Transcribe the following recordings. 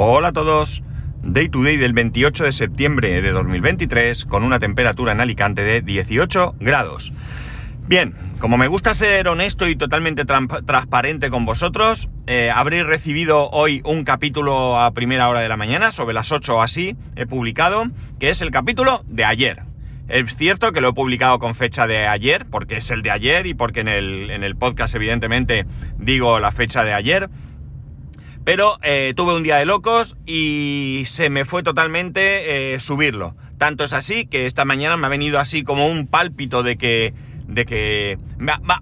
Hola a todos. Day to day del 28 de septiembre de 2023 con una temperatura en Alicante de 18 grados. Bien, como me gusta ser honesto y totalmente transparente con vosotros, eh, habréis recibido hoy un capítulo a primera hora de la mañana, sobre las 8 o así, he publicado, que es el capítulo de ayer. Es cierto que lo he publicado con fecha de ayer, porque es el de ayer y porque en el, en el podcast evidentemente digo la fecha de ayer, pero eh, tuve un día de locos y se me fue totalmente eh, subirlo. Tanto es así que esta mañana me ha venido así como un pálpito de que... De que...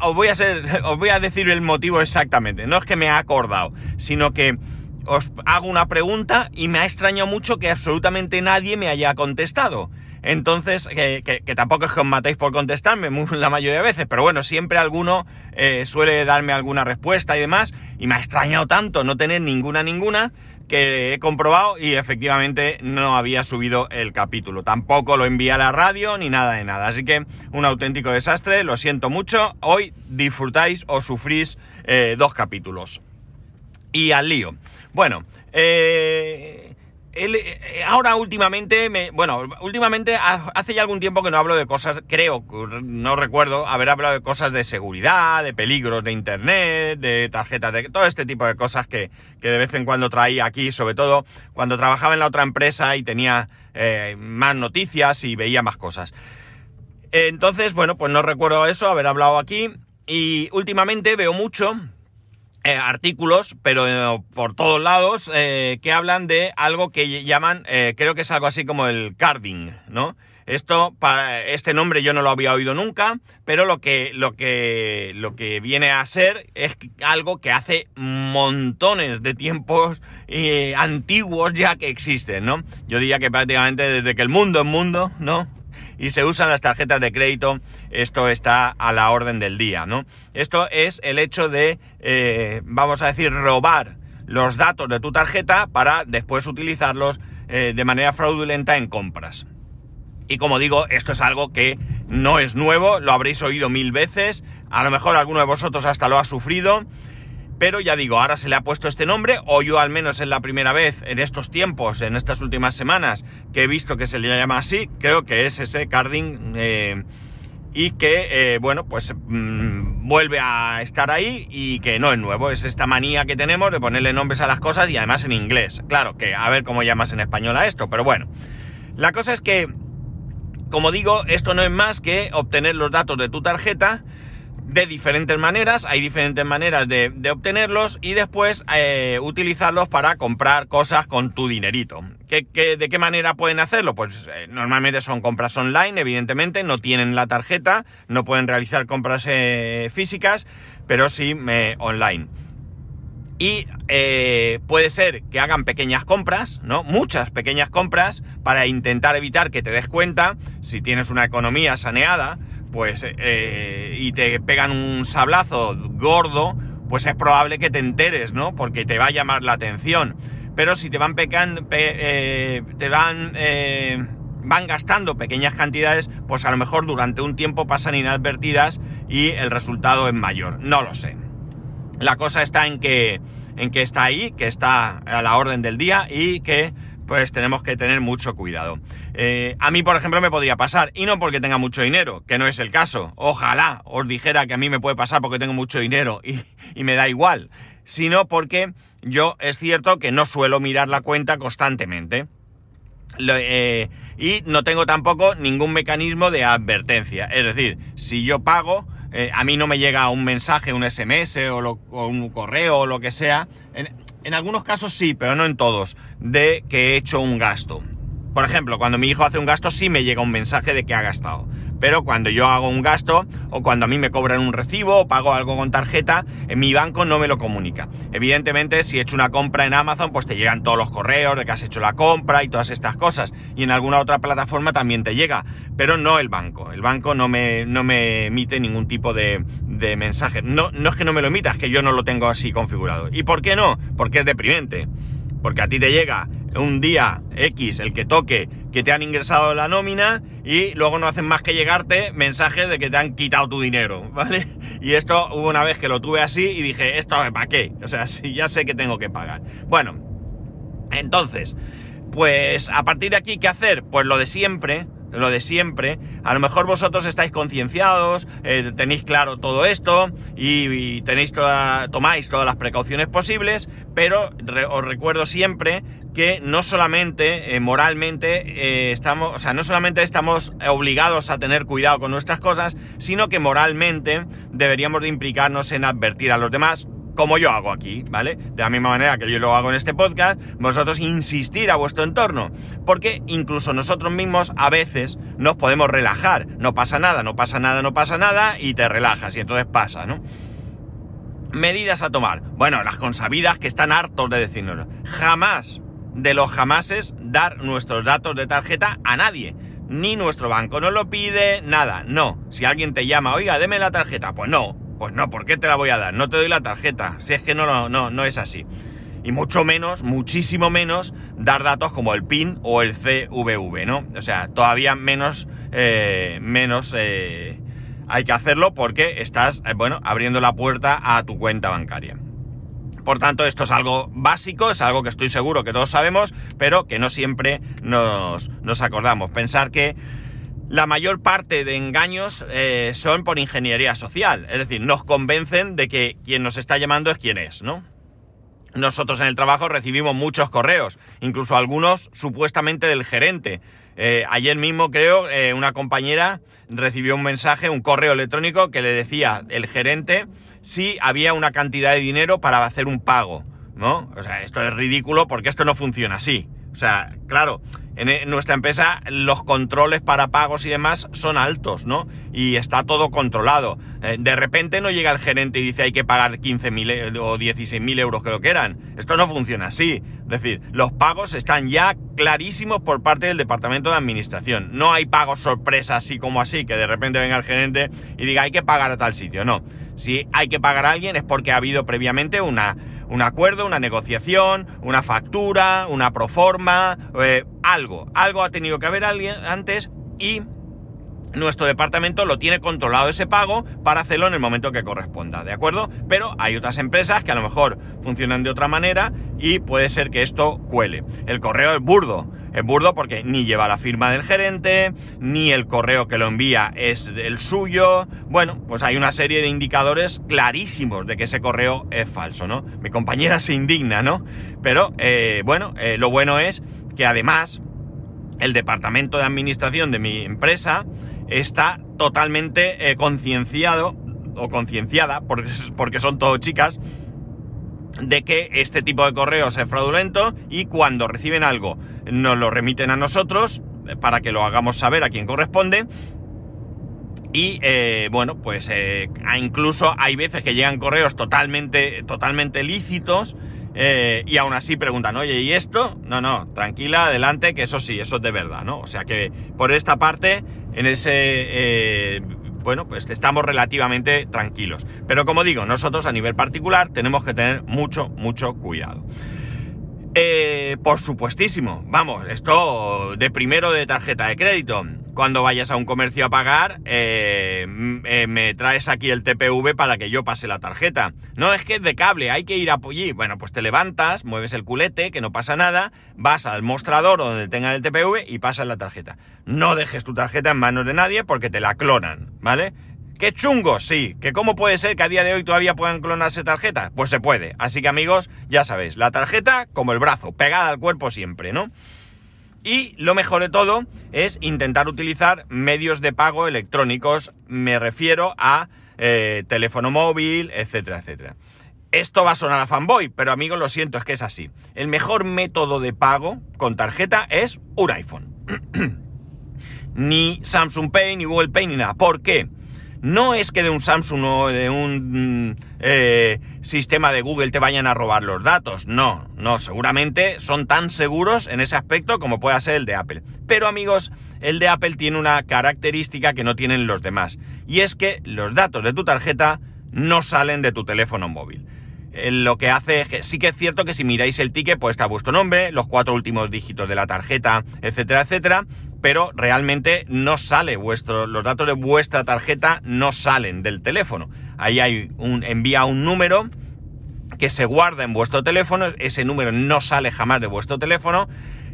os, voy a os voy a decir el motivo exactamente. No es que me ha acordado, sino que os hago una pregunta y me ha extrañado mucho que absolutamente nadie me haya contestado. Entonces, que, tampoco es que os matéis por contestarme la mayoría de veces, pero bueno, siempre alguno eh, suele darme alguna respuesta y demás, y me ha extrañado tanto no tener ninguna, ninguna, que he comprobado y efectivamente no había subido el capítulo. Tampoco lo envié a la radio ni nada de nada. Así que un auténtico desastre, lo siento mucho. Hoy disfrutáis o sufrís eh, dos capítulos. Y al lío. Bueno, eh, eh, ahora últimamente, me, bueno, últimamente hace ya algún tiempo que no hablo de cosas, creo, no recuerdo haber hablado de cosas de seguridad, de peligros de internet, de tarjetas de todo este tipo de cosas que, de vez en cuando traía aquí, sobre todo cuando trabajaba en la otra empresa y tenía eh, más noticias y veía más cosas. Entonces, bueno, pues no recuerdo eso, haber hablado aquí y últimamente veo mucho eh, artículos, pero eh, por todos lados, eh, que hablan de algo que llaman, creo que es algo así como el carding, ¿no? Esto, para este nombre yo no lo había oído nunca, pero lo que, lo que, lo que viene a ser es algo que hace montones de tiempos antiguos ya que existen, ¿no? Yo diría que prácticamente desde que el mundo es mundo, ¿no? Y se usan las tarjetas de crédito, esto está a la orden del día, ¿no? Esto es el hecho de, eh, vamos a decir, robar los datos de tu tarjeta para después utilizarlos eh, de manera fraudulenta en compras. Y como digo, esto es algo que no es nuevo, lo habréis oído mil veces, a lo mejor alguno de vosotros hasta lo ha sufrido, pero ya digo, ahora se le ha puesto este nombre, o yo al menos es la primera vez en estos tiempos, en estas últimas semanas, que he visto que se le llama así, creo que es ese carding, eh, y que, eh, bueno, pues mm, vuelve a estar ahí y que no es nuevo, es esta manía que tenemos de ponerle nombres a las cosas y además en inglés. Claro, que a ver cómo llamas en español a esto, pero bueno. La cosa es que, como digo, esto no es más que obtener los datos de tu tarjeta, de diferentes maneras, hay diferentes maneras de, obtenerlos y después eh, utilizarlos para comprar cosas con tu dinerito. ¿Qué, de qué manera pueden hacerlo? Pues eh, normalmente son compras online, evidentemente, no tienen la tarjeta, no pueden realizar compras eh, físicas, pero sí online. Y puede ser que hagan pequeñas compras, ¿no? Muchas pequeñas compras para intentar evitar que te des cuenta si tienes una economía saneada pues, eh, y te pegan un sablazo gordo, pues es probable que te enteres, ¿no? Porque te va a llamar la atención. Pero si te van pecando, eh, te van, eh, van gastando pequeñas cantidades, pues a lo mejor durante un tiempo pasan inadvertidas y el resultado es mayor. No lo sé. La cosa está en que, en que está ahí, que está a la orden del día y que pues tenemos que tener mucho cuidado. Eh, a mí, por ejemplo, me podría pasar, y no porque tenga mucho dinero, que no es el caso. Ojalá os dijera que a mí me puede pasar porque tengo mucho dinero y, me da igual, sino porque yo es cierto que no suelo mirar la cuenta constantemente. Eh, y no tengo tampoco ningún mecanismo de advertencia. Es decir, si yo pago, eh, a mí no me llega un mensaje, un SMS o, un correo o lo que sea. Algunos casos sí, pero no en todos, de que he hecho un gasto. Por ejemplo, cuando mi hijo hace un gasto sí me llega un mensaje de que ha gastado. Pero cuando yo hago un gasto o cuando a mí me cobran un recibo o pago algo con tarjeta, en mi banco no me lo comunica. Evidentemente, si he hecho una compra en Amazon, pues te llegan todos los correos de que has hecho la compra y todas estas cosas. Y en alguna otra plataforma también te llega, pero no el banco. El banco no me, no me emite ningún tipo de, de mensaje. No, no es que no me lo emita, es que yo no lo tengo así configurado. ¿Y por qué no? Porque es deprimente. Porque a ti te llega un día X, el que toque, que te han ingresado la nómina y luego no hacen más que llegarte mensajes de que te han quitado tu dinero, ¿vale? Y esto hubo una vez que lo tuve así y dije, ¿esto para qué? O sea, si ya sé que tengo que pagar. Bueno, Entonces, pues a partir de aquí, ¿qué hacer? Pues lo de siempre, lo de siempre. A lo mejor vosotros estáis concienciados, eh, tenéis claro todo esto y, tenéis toda, tomáis todas las precauciones posibles, pero os recuerdo siempre que no solamente eh, moralmente eh, estamos, o sea, no solamente estamos obligados a tener cuidado con nuestras cosas, sino que moralmente deberíamos de implicarnos en advertir a los demás como yo hago aquí, ¿vale? De la misma manera que yo lo hago en este podcast, vosotros insistir a vuestro entorno, porque incluso nosotros mismos a veces nos podemos relajar, no pasa nada, no pasa nada, no pasa nada, y te relajas, y entonces pasa, ¿no? Medidas a tomar. Bueno, las consabidas que están hartos de decirnos. Jamás, de los jamases, dar nuestros datos de tarjeta a nadie. Ni nuestro banco no lo pide, nada, no. Si alguien te llama, oiga, deme la tarjeta, pues no, pues no, ¿por qué te la voy a dar? No te doy la tarjeta. Si es que no, no, no es así. Y mucho menos, muchísimo menos, dar datos como el PIN o el CVV, ¿no? O sea, todavía menos, eh, menos eh, hay que hacerlo porque estás, eh, bueno, abriendo la puerta a tu cuenta bancaria. Por tanto, esto es algo básico, es algo que estoy seguro que todos sabemos, pero que no siempre nos, nos acordamos. Pensar que la mayor parte de engaños eh, son por ingeniería social. Es decir, nos convencen de que quien nos está llamando es quien es, ¿no? Nosotros en el trabajo recibimos muchos correos, incluso algunos supuestamente del gerente. Eh, ayer mismo creo eh, una compañera recibió un mensaje, un correo electrónico que le decía el gerente si había una cantidad de dinero para hacer un pago, ¿no? O sea, esto es ridículo porque esto no funciona así. O sea, claro, en, nuestra empresa los controles para pagos y demás son altos, ¿no? Y está todo controlado. Eh, de repente no llega el gerente y dice hay que pagar 15.000 e, o 16.000 euros, creo que eran. Esto no funciona así. Es decir, los pagos están ya clarísimos por parte del departamento de administración. No hay pagos sorpresa así como así, que de repente venga el gerente y diga hay que pagar a tal sitio. No. Si hay que pagar a alguien es porque ha habido previamente una un acuerdo, una negociación, una factura, una proforma, eh, algo. Algo ha tenido que haber alguien antes y nuestro departamento lo tiene controlado ese pago para hacerlo en el momento que corresponda, ¿de acuerdo? Pero hay otras empresas que a lo mejor funcionan de otra manera y puede ser que esto cuele. El correo es burdo. Es burdo porque ni lleva la firma del gerente, ni el correo que lo envía es el suyo. Bueno, pues hay una serie de indicadores clarísimos de que ese correo es falso, ¿no? Mi compañera se indigna, ¿no? Pero, eh, bueno, eh, lo bueno es que además el departamento de administración de mi empresa está totalmente eh, concienciado o concienciada, porque, porque son todo chicas, de que este tipo de correos es fraudulento y cuando reciben algo nos lo remiten a nosotros para que lo hagamos saber a quien corresponde. Y eh, bueno, pues eh, incluso hay veces que llegan correos totalmente, totalmente lícitos y aún así preguntan, oye, ¿y esto? No, no, tranquila, adelante, que eso sí, eso es de verdad, ¿no? O sea que por esta parte, en ese bueno, pues estamos relativamente tranquilos. Pero como digo, nosotros a nivel particular tenemos que tener mucho, mucho cuidado. Eh, por supuestísimo, vamos, esto de primero de tarjeta de crédito. Cuando vayas a un comercio a pagar, eh, eh, me traes aquí el TPV para que yo pase la tarjeta. No es que es de cable, hay que ir a allí. Bueno, pues te levantas, mueves el culete, que no pasa nada, vas al mostrador donde tenga el TPV y pasas la tarjeta. No dejes tu tarjeta en manos de nadie porque te la clonan, ¿vale? ¿Qué chungo? Sí. ¿Que cómo puede ser que a día de hoy todavía puedan clonarse tarjetas? Pues se puede. Así que amigos, ya sabéis, la tarjeta como el brazo, pegada al cuerpo siempre, ¿no? Y lo mejor de todo es intentar utilizar medios de pago electrónicos, me refiero a eh, teléfono móvil, etcétera, etcétera. Esto va a sonar a fanboy, pero amigos, lo siento, es que es así. El mejor método de pago con tarjeta es un iPhone. ni Samsung Pay, ni Google Pay, ni nada. ¿Por qué? No es que de un Samsung o de un mm, eh, sistema de Google te vayan a robar los datos. No, no, seguramente son tan seguros en ese aspecto como pueda ser el de Apple. Pero amigos, el de Apple tiene una característica que no tienen los demás. Y es que los datos de tu tarjeta no salen de tu teléfono móvil. Eh, lo que hace es que sí que es cierto que si miráis el ticket, pues está vuestro nombre, los cuatro últimos dígitos de la tarjeta, etcétera, etcétera pero realmente no sale vuestro, los datos de vuestra tarjeta no salen del teléfono. Ahí hay un, envía un número que se guarda en vuestro teléfono, ese número no sale jamás de vuestro teléfono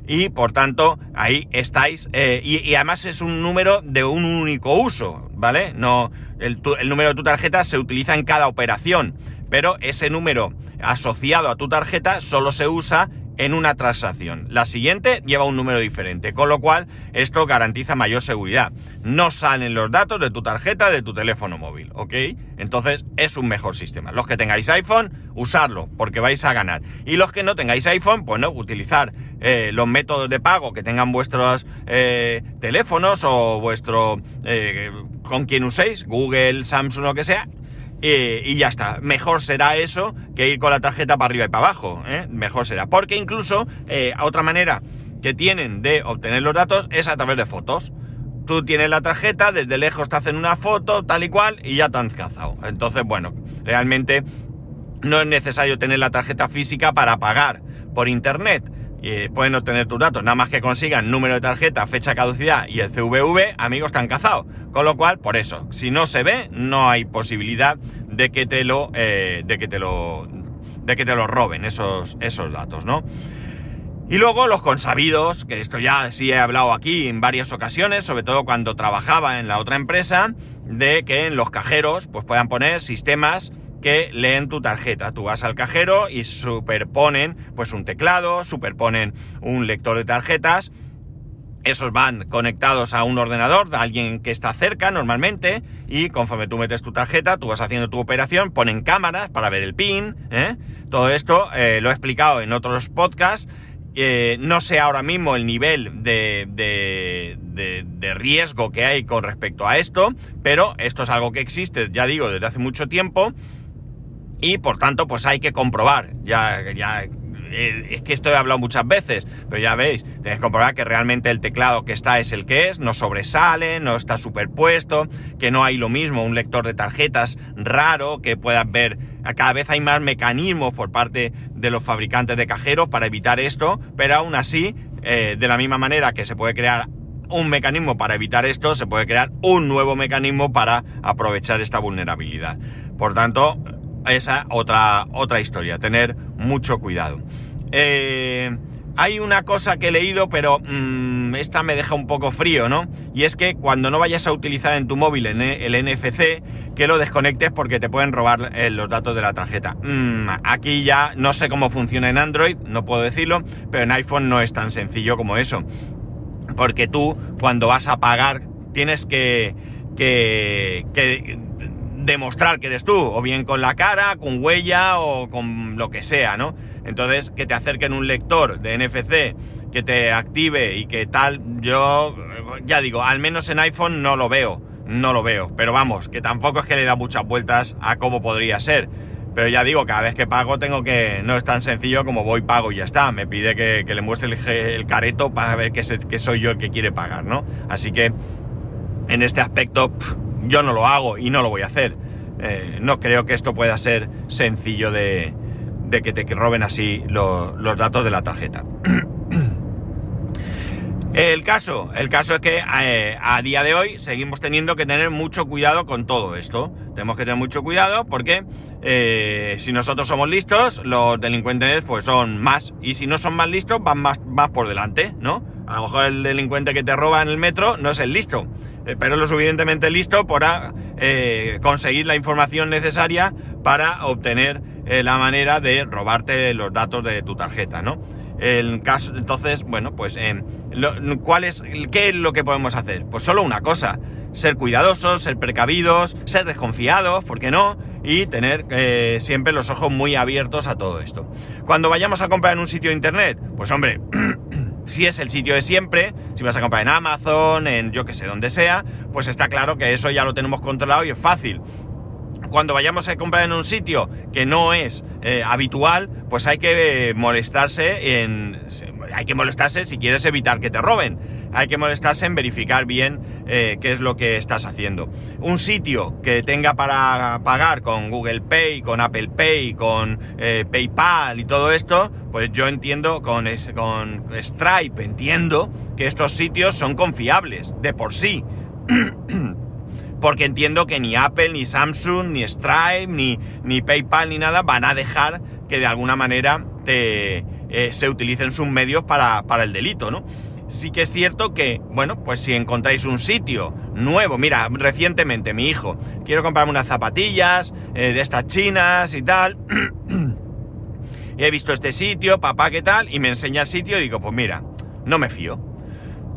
y por tanto ahí estáis eh, y, además es un número de un único uso, ¿vale? No, el, el, número de tu tarjeta se utiliza en cada operación, pero ese número asociado a tu tarjeta solo se usa en una transacción. La siguiente lleva un número diferente, con lo cual esto garantiza mayor seguridad. No salen los datos de tu tarjeta de tu teléfono móvil, ¿ok? Entonces es un mejor sistema. Los que tengáis iPhone, usarlo, porque vais a ganar. Y los que no tengáis iPhone, pues no, utilizar eh, los métodos de pago que tengan vuestros eh, teléfonos o vuestro... Eh, con quien uséis, Google, Samsung, lo que sea, y ya está. Mejor será eso que ir con la tarjeta para arriba y para abajo. ¿eh? Mejor será. Porque incluso eh, otra manera que tienen de obtener los datos es a través de fotos. Tú tienes la tarjeta, desde lejos te hacen una foto, tal y cual, y ya te han cazado. Entonces, bueno, realmente no es necesario tener la tarjeta física para pagar por internet y pueden obtener tus datos, nada más que consigan número de tarjeta, fecha caducidad y el CVV, amigos, están cazados. Con lo cual, por eso, si no se ve, no hay posibilidad de que te lo, eh, de que te lo, de que te lo roben esos, esos datos, ¿no? Y luego los consabidos, que esto ya sí he hablado aquí en varias ocasiones, sobre todo cuando trabajaba en la otra empresa, de que en los cajeros pues puedan poner sistemas que leen tu tarjeta. Tú vas al cajero y superponen pues un teclado, superponen un lector de tarjetas. Esos van conectados a un ordenador de alguien que está cerca normalmente y conforme tú metes tu tarjeta, tú vas haciendo tu operación, ponen cámaras para ver el pin. ¿eh? Todo esto eh, lo he explicado en otros podcasts. Eh, no sé ahora mismo el nivel de, de, de, riesgo que hay con respecto a esto, pero esto es algo que existe, ya digo, desde hace mucho tiempo y por tanto pues hay que comprobar, ya, ya eh, es que esto he hablado muchas veces, pero ya veis, tenéis que comprobar que realmente el teclado que está es el que es, no sobresale, no está superpuesto, que no hay lo mismo, un lector de tarjetas raro, que puedas ver, cada vez hay más mecanismos por parte de los fabricantes de cajeros para evitar esto, pero aún así, eh, de la misma manera que se puede crear un mecanismo para evitar esto, se puede crear un nuevo mecanismo para aprovechar esta vulnerabilidad. Por tanto, esa otra, otra historia, tener mucho cuidado. Eh, hay una cosa que he leído, pero mm, esta me deja un poco frío, ¿no? Y es que cuando no vayas a utilizar en tu móvil el NFC, que lo desconectes porque te pueden robar eh, los datos de la tarjeta. Mm, aquí ya no sé cómo funciona en Android, no puedo decirlo, pero en iPhone no es tan sencillo como eso. Porque tú, cuando vas a pagar, tienes que, que, que demostrar que eres tú, o bien con la cara, con huella o con lo que sea, ¿no? Entonces, que te acerquen un lector de NFC, que te active y que tal, yo ya digo, al menos en iPhone no lo veo, no lo veo, pero vamos, que tampoco es que le da muchas vueltas a cómo podría ser. Pero ya digo, cada vez que pago tengo que... No es tan sencillo como voy, pago y ya está. Me pide que, le muestre el, careto para ver que, soy yo el que quiere pagar, ¿no? Así que en este aspecto yo no lo hago y no lo voy a hacer. Eh, no creo que esto pueda ser sencillo de, que te roben así los datos de la tarjeta. el caso, el caso es que eh, a día de hoy seguimos teniendo que tener mucho cuidado con todo esto. Tenemos que tener mucho cuidado porque eh, si nosotros somos listos, los delincuentes pues son más. Y si no son más listos, van más, más por delante, ¿no? A lo mejor el delincuente que te roba en el metro no es el listo pero lo suficientemente listo para eh, conseguir la información necesaria para obtener eh, la manera de robarte los datos de tu tarjeta, ¿no? El caso, entonces, bueno, pues, ¿cuál es, ¿qué es lo que podemos hacer? Pues solo una cosa, ser cuidadosos, ser precavidos, ser desconfiados, ¿por qué no? Y tener siempre los ojos muy abiertos a todo esto. Cuando vayamos a comprar en un sitio de internet, pues hombre, si es el sitio de siempre, si vas a comprar en Amazon, en yo que sé, donde sea, pues está claro que eso ya lo tenemos controlado y es fácil. Cuando vayamos a comprar en un sitio que no es eh, habitual, pues hay que molestarse en. Hay que molestarse si quieres evitar que te roben hay que molestarse en verificar bien eh, qué es lo que estás haciendo. Un sitio que tenga para pagar con Google Pay, con Apple Pay, con eh, PayPal y todo esto, pues yo entiendo con, con Stripe, entiendo que estos sitios son confiables de por sí. Porque entiendo que ni Apple, ni Samsung, ni Stripe, ni, ni PayPal, ni nada van a dejar que de alguna manera te, eh, se utilicen sus medios para, para el delito, ¿no? sí que es cierto que, bueno, pues si encontráis un sitio nuevo, mira, recientemente mi hijo, quiero comprarme unas zapatillas eh, de estas chinas y tal, he visto este sitio, papá, ¿qué tal? Y me enseña el sitio y digo, pues mira, no me fío.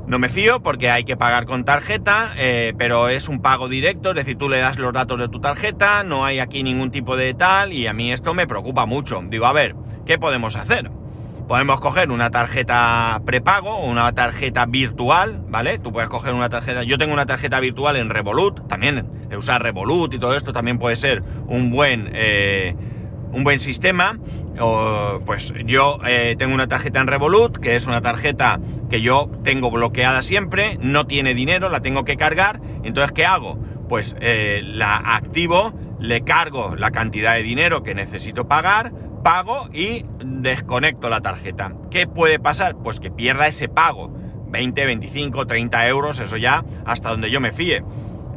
No me fío porque hay que pagar con tarjeta, eh, pero es un pago directo, es decir, tú le das los datos de tu tarjeta, no hay aquí ningún tipo de tal y a mí esto me preocupa mucho. Digo, a ver, ¿qué podemos hacer? Podemos coger una tarjeta prepago o una tarjeta virtual, ¿vale? Tú puedes coger una tarjeta. Yo tengo una tarjeta virtual en Revolut, también usar Revolut y todo esto también puede ser un buen, eh, un buen sistema. Pues yo eh, tengo una tarjeta en Revolut, que es una tarjeta que yo tengo bloqueada siempre, no tiene dinero, la tengo que cargar. Entonces, ¿qué hago? Pues eh, la activo, le cargo la cantidad de dinero que necesito pagar pago y desconecto la tarjeta. ¿Qué puede pasar? Pues que pierda ese pago. 20, 25, 30 euros, eso ya hasta donde yo me fíe.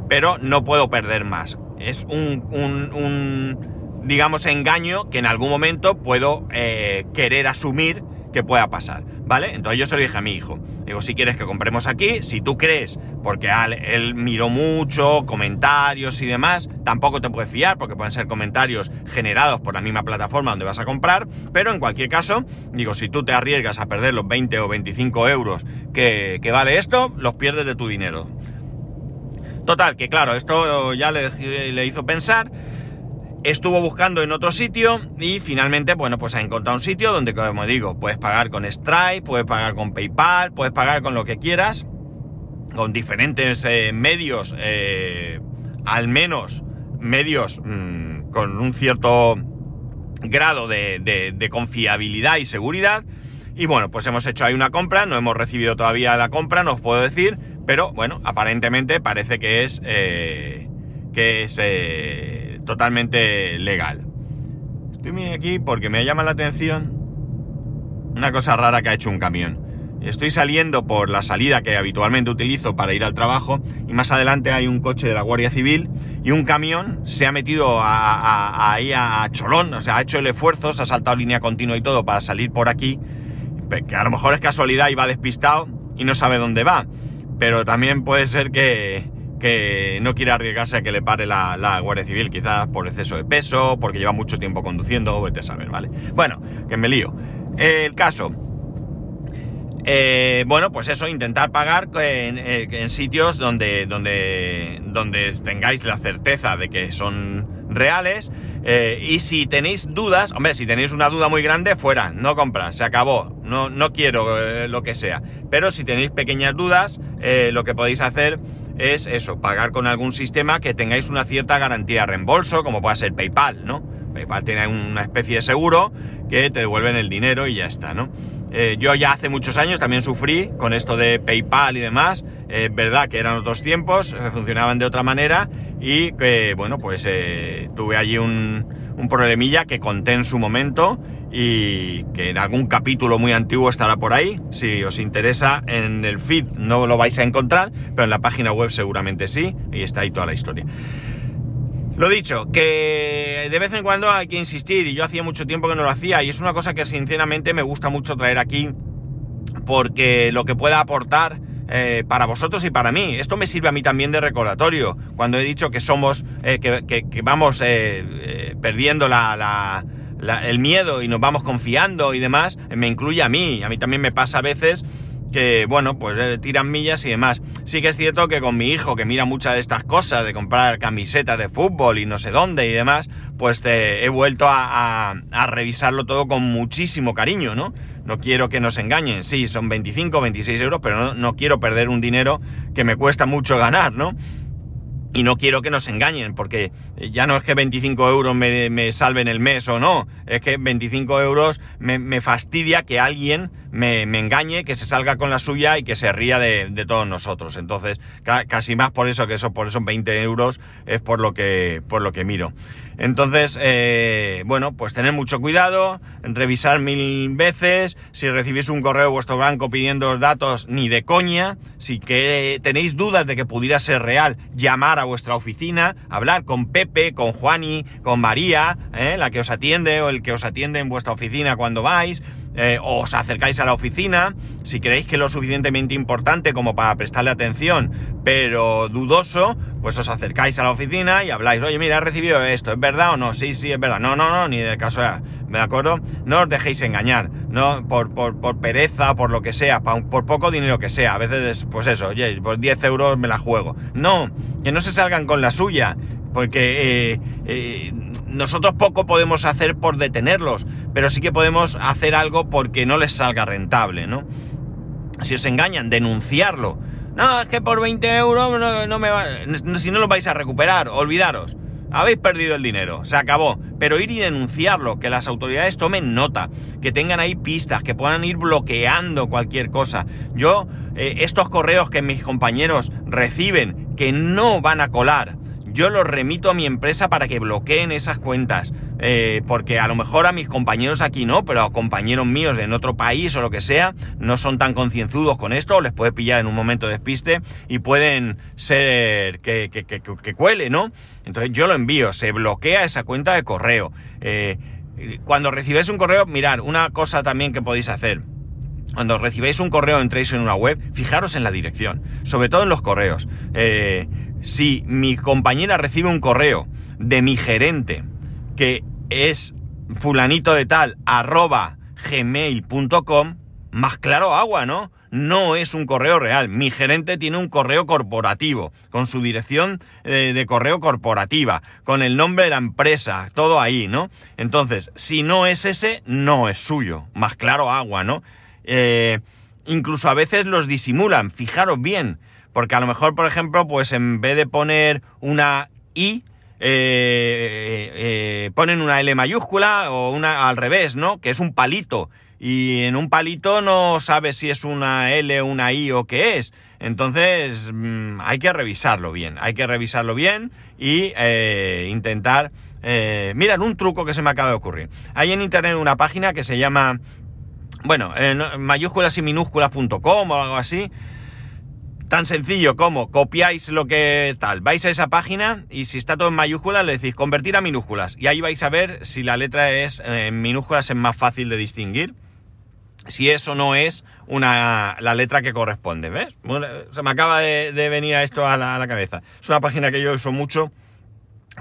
Pero no puedo perder más. Es un, un, digamos, engaño que en algún momento puedo eh, querer asumir que pueda pasar, ¿vale? Entonces yo se lo dije a mi hijo. Digo, si quieres que compremos aquí, si tú crees, porque él miró mucho, comentarios y demás, tampoco te puedes fiar porque pueden ser comentarios generados por la misma plataforma donde vas a comprar, pero en cualquier caso, digo, si tú te arriesgas a perder los 20 o 25 euros que, que vale esto, los pierdes de tu dinero. Total, que claro, esto ya le, le hizo pensar Estuvo buscando en otro sitio y finalmente, bueno, pues ha encontrado un sitio donde, como digo, puedes pagar con Stripe, puedes pagar con PayPal, puedes pagar con lo que quieras, con diferentes eh, medios, eh, al menos medios mm, con un cierto grado de, confiabilidad y seguridad. Y bueno, pues hemos hecho ahí una compra, no hemos recibido todavía la compra, no os puedo decir, pero bueno, aparentemente parece que es, eh, que es totalmente legal. Estoy aquí porque me llama la atención una cosa rara que ha hecho un camión. Estoy saliendo por la salida que habitualmente utilizo para ir al trabajo y más adelante hay un coche de la Guardia Civil y un camión se ha metido ahí a, Cholón, o sea, ha hecho el esfuerzo, se ha saltado línea continua y todo para salir por aquí, que a lo mejor es casualidad y va despistado y no sabe dónde va, pero también puede ser que, que no quiere arriesgarse a que le pare la, Guardia Civil, quizás por exceso de peso, porque lleva mucho tiempo conduciendo, vete a saber, ¿vale? Bueno, que me lío. el caso. Eh, bueno, pues eso, intentar pagar en, eh, sitios donde, donde, donde tengáis la certeza de que son reales. Eh, y si tenéis dudas, hombre, si tenéis una duda muy grande, fuera, no compras, se acabó, no, no quiero lo que sea. Pero si tenéis pequeñas dudas, lo que podéis hacer es eso, pagar con algún sistema que tengáis una cierta garantía de reembolso, como puede ser PayPal, ¿no? PayPal tiene una especie de seguro que te devuelven el dinero y ya está, ¿no? Eh, yo ya hace muchos años también sufrí con esto de PayPal y demás. Es verdad que eran otros tiempos, eh, funcionaban de otra manera y que, bueno, pues eh, tuve allí un, un problemilla que conté en su momento y que en algún capítulo muy antiguo estará por ahí. Si os interesa, en el feed no lo vais a encontrar, pero en la página web seguramente sí, y está ahí toda la historia. Lo dicho, que de vez en cuando hay que insistir, y yo hacía mucho tiempo que no lo hacía, y es una cosa que sinceramente me gusta mucho traer aquí, porque lo que pueda aportar eh, para vosotros y para mí. Esto me sirve a mí también de recordatorio, cuando he dicho que somos, eh, que, vamos eh, perdiendo la el miedo y nos vamos confiando y demás, me incluye a mí. A mí también me pasa a veces que, bueno, pues eh, tiran millas y demás. Sí que es cierto que con mi hijo, que mira muchas de estas cosas, de comprar camisetas de fútbol y no sé dónde y demás, pues te, he vuelto a, a, revisarlo todo con muchísimo cariño, ¿no? No quiero que nos engañen. Sí, son 25, 26 euros, pero no, no quiero perder un dinero que me cuesta mucho ganar, ¿no? Y no quiero que nos engañen, porque ya no es que 25 euros me, salven el mes o no, es que 25 euros me, fastidia que alguien me, engañe, que se salga con la suya y que se ría de, todos nosotros. Entonces, casi más por eso que eso, por esos 20 euros es por lo que, por lo que miro. Entonces, eh, bueno, pues tener mucho cuidado, revisar mil veces, si recibís un correo de vuestro banco pidiendo datos, ni de coña, si que tenéis dudas de que pudiera ser real, llamar a vuestra oficina, hablar con Pepe, con Juani, con María, eh, la que os atiende o el que os atiende en vuestra oficina cuando vais, eh, os acercáis a la oficina, si creéis que es lo suficientemente importante como para prestarle atención, pero dudoso, pues os acercáis a la oficina y habláis, oye, mira, he recibido esto, ¿es verdad o no? Sí, sí, es verdad. No, no, no, ni de caso, ¿de acuerdo? No os dejéis engañar, no por, por, por pereza, por lo que sea, por, poco dinero que sea. A veces, pues eso, oye, por 10 euros me la juego. No, que no se salgan con la suya, porque eh, eh, nosotros poco podemos hacer por detenerlos, pero sí que podemos hacer algo porque no les salga rentable, ¿no? Si os engañan, denunciarlo. No, es que por 20 euros no, me va... Si no lo vais a recuperar, olvidaros. Habéis perdido el dinero, se acabó. Pero ir y denunciarlo, que las autoridades tomen nota, que tengan ahí pistas, que puedan ir bloqueando cualquier cosa. Yo, eh, estos correos que mis compañeros reciben, que no van a colar, yo los remito a mi empresa para que bloqueen esas cuentas. Eh, porque a lo mejor a mis compañeros aquí no, pero a compañeros míos en otro país o lo que sea, no son tan concienzudos con esto, les puede pillar en un momento de despiste y pueden ser que, que, que, cuele, ¿no? Entonces yo lo envío, se bloquea esa cuenta de correo. Eh, cuando recibéis un correo, mirad, una cosa también que podéis hacer. Cuando recibéis un correo, entréis en una web, fijaros en la dirección, sobre todo en los correos. Eh, si mi compañera recibe un correo de mi gerente que es fulanito de tal arroba gmail.com, más claro agua, ¿no? No es un correo real. Mi gerente tiene un correo corporativo, con su dirección eh, de correo corporativa, con el nombre de la empresa, todo ahí, ¿no? Entonces, si no es ese, no es suyo. Más claro agua, ¿no? Eh, incluso a veces los disimulan. Fijaros bien, porque a lo mejor, por ejemplo, pues en vez de poner una I, eh, eh, ponen una L mayúscula o una al revés, ¿no? Que es un palito. Y en un palito no sabes si es una L, una I o qué es. Entonces mm, hay que revisarlo bien, hay que revisarlo bien y eh, intentar... Eh, mirad, un truco que se me acaba de ocurrir. Hay en internet una página que se llama, bueno, mayúsculas y minúsculas.com o algo así, Tan sencillo como copiáis lo que tal, vais a esa página y si está todo en mayúsculas le decís convertir a minúsculas y ahí vais a ver si la letra es en minúsculas es más fácil de distinguir. Si eso no es una, la letra que corresponde, ¿ves? se me acaba de, venir a esto a la, cabeza. Es una página que yo uso mucho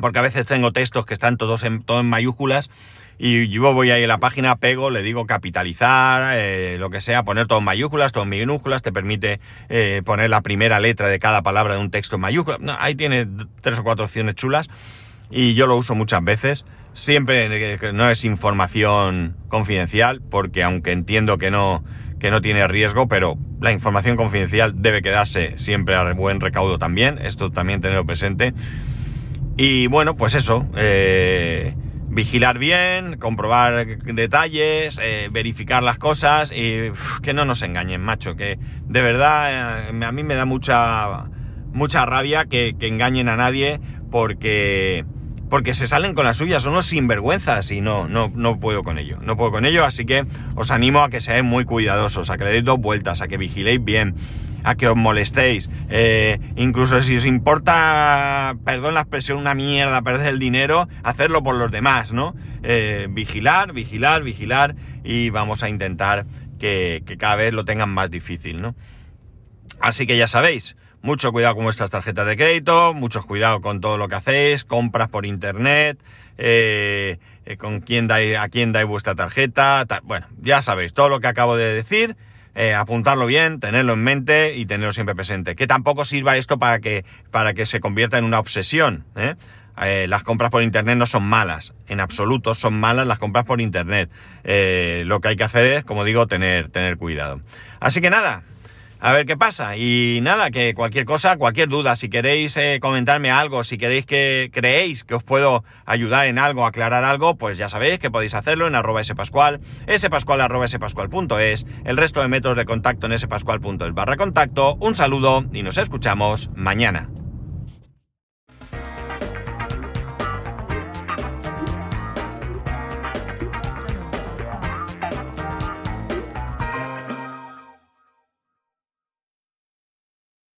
porque a veces tengo textos que están todos en, todo en mayúsculas y yo voy ahí a la página, pego, le digo capitalizar, eh, lo que sea, poner todo en mayúsculas, todo en minúsculas, te permite eh, poner la primera letra de cada palabra de un texto en mayúsculas. ahí tiene tres o cuatro opciones chulas y yo lo uso muchas veces. Siempre eh, no es información confidencial, porque aunque entiendo que no, que no tiene riesgo, pero la información confidencial debe quedarse siempre a buen recaudo también. Esto también tenerlo presente. Y bueno, pues eso. Vigilar bien, comprobar detalles, eh, verificar las cosas y que no nos engañen, macho, que de verdad eh, a mí me da mucha mucha rabia que, engañen a nadie porque porque se salen con las suyas, son unos sinvergüenzas y no, no, no puedo con ello, no puedo con ello, así que os animo a que seáis muy cuidadosos, a que le deis dos vueltas, a que vigiléis bien, a que os molestéis. Eh, incluso si os importa, perdón la expresión, una mierda, perder el dinero, hacerlo por los demás, ¿no? Eh, vigilar, vigilar, vigilar y vamos a intentar que, cada vez lo tengan más difícil, ¿no? Así que ya sabéis, mucho cuidado con vuestras tarjetas de crédito, mucho cuidado con todo lo que hacéis, compras por internet, eh, con quién dais, a quién dais vuestra tarjeta, bueno, ya sabéis, todo lo que acabo de decir eh, apuntarlo bien, tenerlo en mente y tenerlo siempre presente. Que tampoco sirva esto para que, para que se convierta en una obsesión. ¿eh? Eh, las compras por internet no son malas, en absoluto son malas las compras por internet. lo que hay que hacer es, como digo, tener, tener cuidado. Así que nada, a ver qué pasa. Y nada, que cualquier cosa, cualquier duda, si queréis eh, comentarme algo, si queréis que creéis que os puedo ayudar en algo, aclarar algo, pues ya sabéis que podéis hacerlo en arroba spascual, spascual arroba spascual.es, el resto de métodos de contacto en spascual.es barra contacto. Un saludo y nos escuchamos mañana.